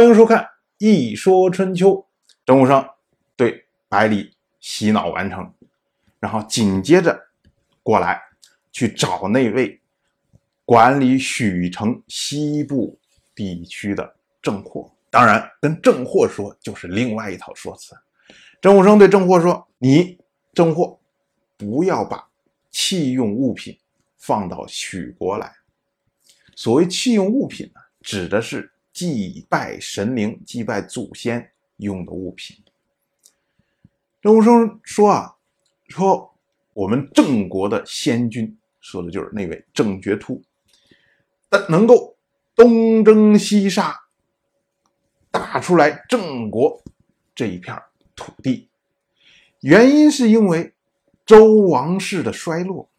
欢迎收看《一说春秋》。郑武生对百里洗脑完成，然后紧接着过来去找那位管理许城西部地区的郑霍。当然，跟郑霍说就是另外一套说辞。郑武生对郑霍说：“你郑霍，不要把弃用物品放到许国来。所谓弃用物品呢，指的是。”祭拜神灵、祭拜祖先用的物品。郑武生说啊，说我们郑国的先君，说的就是那位郑觉突，能够东征西杀，打出来郑国这一片土地，原因是因为周王室的衰落，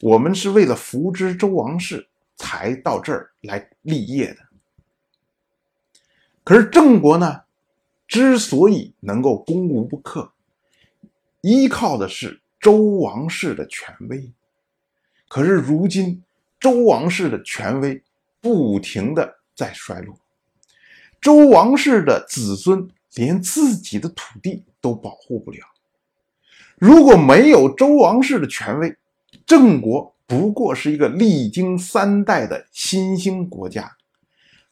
我们是为了扶植周王室才到这儿来立业的。可是郑国呢，之所以能够攻无不克，依靠的是周王室的权威。可是如今周王室的权威不停的在衰落，周王室的子孙连自己的土地都保护不了。如果没有周王室的权威，郑国不过是一个历经三代的新兴国家，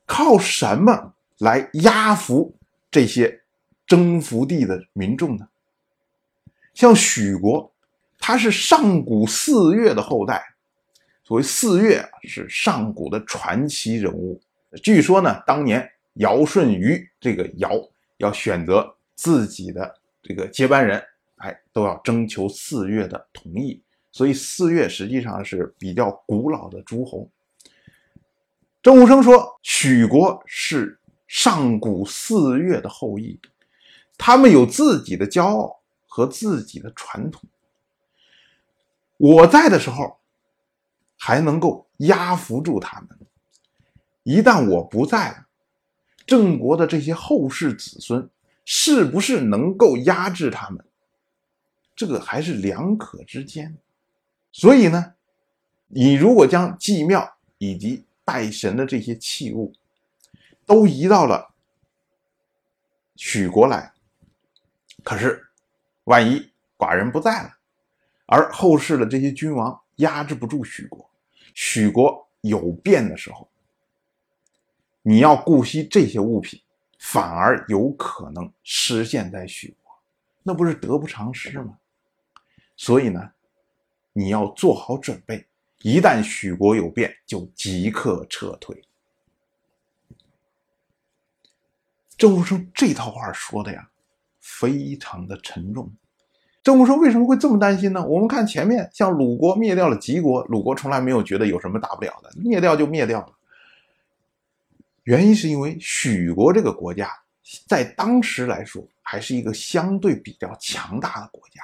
靠什么？来压服这些征服地的民众呢？像许国，他是上古四岳的后代。所谓四岳，是上古的传奇人物。据说呢，当年尧舜禹这个尧要选择自己的这个接班人，哎，都要征求四岳的同意。所以四岳实际上是比较古老的诸侯。郑武生说，许国是。上古四岳的后裔，他们有自己的骄傲和自己的传统。我在的时候，还能够压服住他们；一旦我不在了，郑国的这些后世子孙是不是能够压制他们？这个还是两可之间。所以呢，你如果将祭庙以及拜神的这些器物，都移到了许国来，可是万一寡人不在了，而后世的这些君王压制不住许国，许国有变的时候，你要顾惜这些物品，反而有可能失陷在许国，那不是得不偿失吗？所以呢，你要做好准备，一旦许国有变，就即刻撤退。郑武生这套话说的呀，非常的沉重。郑武生为什么会这么担心呢？我们看前面，像鲁国灭掉了齐国，鲁国从来没有觉得有什么大不了的，灭掉就灭掉了。原因是因为许国这个国家在当时来说还是一个相对比较强大的国家，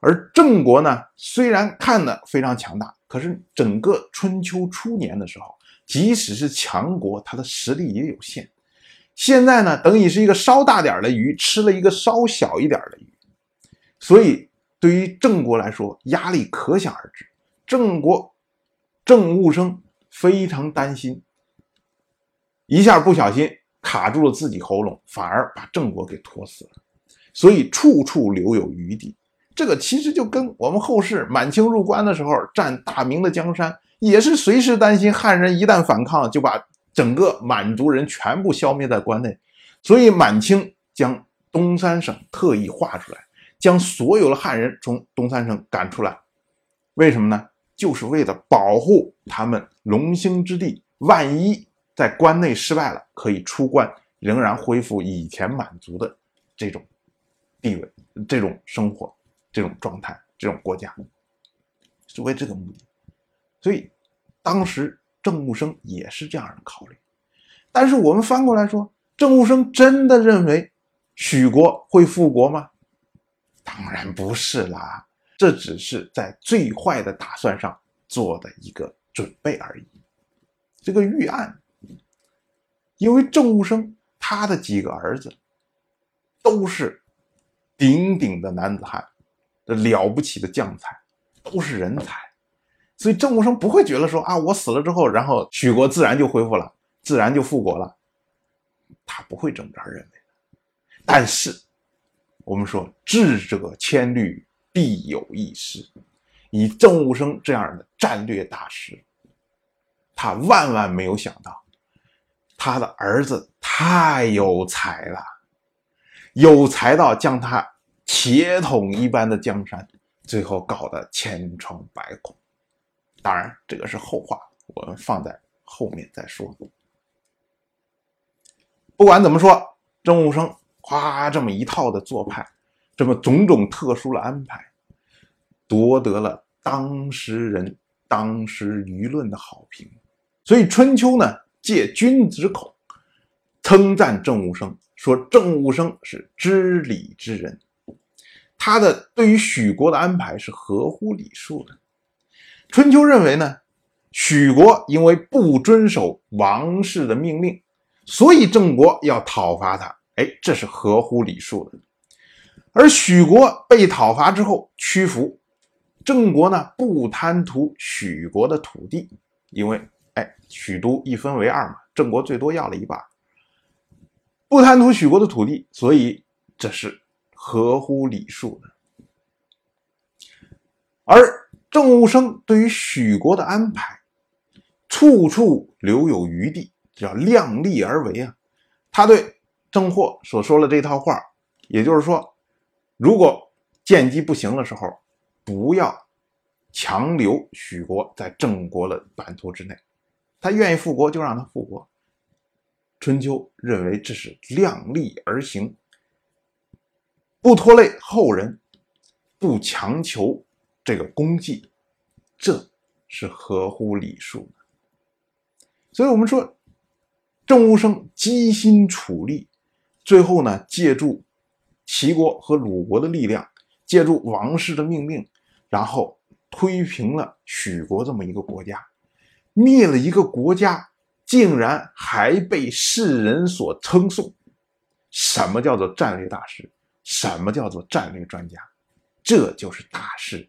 而郑国呢，虽然看的非常强大，可是整个春秋初年的时候，即使是强国，它的实力也有限。现在呢，等于是一个稍大点的鱼吃了一个稍小一点的鱼，所以对于郑国来说，压力可想而知。郑国郑务生非常担心，一下不小心卡住了自己喉咙，反而把郑国给拖死了，所以处处留有余地。这个其实就跟我们后世满清入关的时候占大明的江山，也是随时担心汉人一旦反抗就把。整个满族人全部消灭在关内，所以满清将东三省特意划出来，将所有的汉人从东三省赶出来。为什么呢？就是为了保护他们龙兴之地，万一在关内失败了，可以出关，仍然恢复以前满族的这种地位、这种生活、这种状态、这种国家，是为这个目的。所以当时。郑务生也是这样的考虑，但是我们翻过来说，郑务生真的认为许国会复国吗？当然不是啦，这只是在最坏的打算上做的一个准备而已，这个预案。因为郑务生他的几个儿子都是鼎鼎的男子汉，这了不起的将才，都是人才。所以郑武生不会觉得说啊，我死了之后，然后许国自然就恢复了，自然就复国了。他不会这么着认为。但是，我们说智者千虑，必有一失。以郑武生这样的战略大师，他万万没有想到，他的儿子太有才了，有才到将他铁桶一般的江山，最后搞得千疮百孔。当然，这个是后话，我们放在后面再说。不管怎么说，郑武生夸这么一套的做派，这么种种特殊的安排，夺得了当时人、当时舆论的好评。所以《春秋》呢，借君子口称赞郑武生，说郑武生是知礼之人，他的对于许国的安排是合乎礼数的。《春秋》认为呢，许国因为不遵守王室的命令。所以郑国要讨伐他，哎，这是合乎礼数的。而许国被讨伐之后屈服，郑国呢不贪图许国的土地，因为哎许都一分为二嘛，郑国最多要了一半，不贪图许国的土地，所以这是合乎礼数的。而郑武生对于许国的安排，处处留有余地。叫量力而为啊！他对郑获所说的这套话，也就是说，如果建机不行的时候，不要强留许国在郑国的版图之内，他愿意复国就让他复国。春秋认为这是量力而行，不拖累后人，不强求这个功绩，这是合乎礼数的。所以，我们说。郑武生积心处力，最后呢，借助齐国和鲁国的力量，借助王室的命令，然后推平了许国这么一个国家，灭了一个国家，竟然还被世人所称颂。什么叫做战略大师？什么叫做战略专家？这就是大师，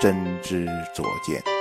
真知灼见。